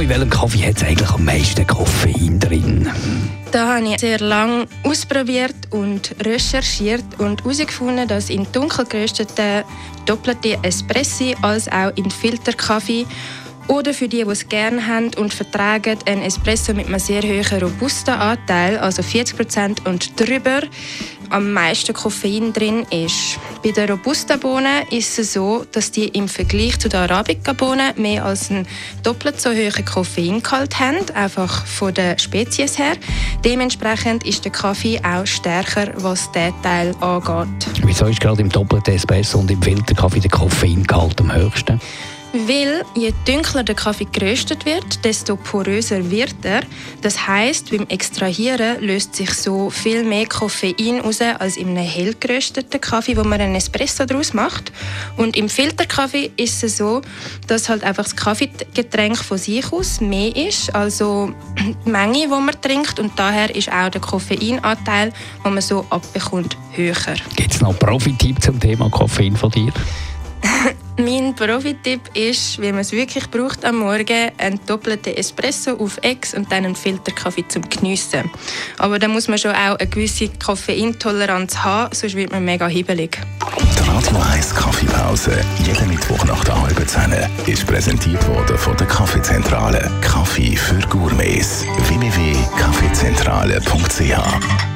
In welchem Kaffee hat es eigentlich am meisten Koffein drin? Da habe ich sehr lange ausprobiert und recherchiert und herausgefunden, dass in dunkel gerösteten doppelte Espressi als auch in Filterkaffee oder für die, die es gerne haben und vertragen, ein Espresso mit einem sehr hohen Robusta-Anteil, also 40% und drüber, am meisten Koffein drin ist. Bei den Robusta-Bohnen ist es so, dass die im Vergleich zu den Arabica-Bohnen mehr als einen doppelt so hohen Koffeingehalt haben, einfach von der Spezies her. Dementsprechend ist der Kaffee auch stärker, was diesen Teil angeht. Wieso ist gerade im doppelten Espresso und im Filterkaffee der Koffeingehalt am höchsten? Weil je dunkler der Kaffee geröstet wird, desto poröser wird er. Das heißt, beim Extrahieren löst sich so viel mehr Koffein aus als in einem hell gerösteten Kaffee, wo man einen Espresso daraus macht. Und im Filterkaffee ist es so, dass halt einfach das Kaffeegetränk von sich aus mehr ist, also die Menge, die man trinkt. Und daher ist auch der Koffeinanteil, den man so abbekommt, höher. Gibt es noch Profi-Tipp zum Thema Koffein von dir? Mein Profi-Tipp ist, wie man es wirklich braucht am Morgen, einen doppelten Espresso auf Ex und dann einen Filterkaffee zum Geniessen. Aber da muss man schon auch eine gewisse Koffeintoleranz haben, sonst wird man mega hibbelig. Die Radio 1 Kaffeepause, jeden Mittwoch nach der halben Zehn, ist präsentiert worden von der Kaffeezentrale. Kaffee für Gourmets. www.kaffeezentrale.ch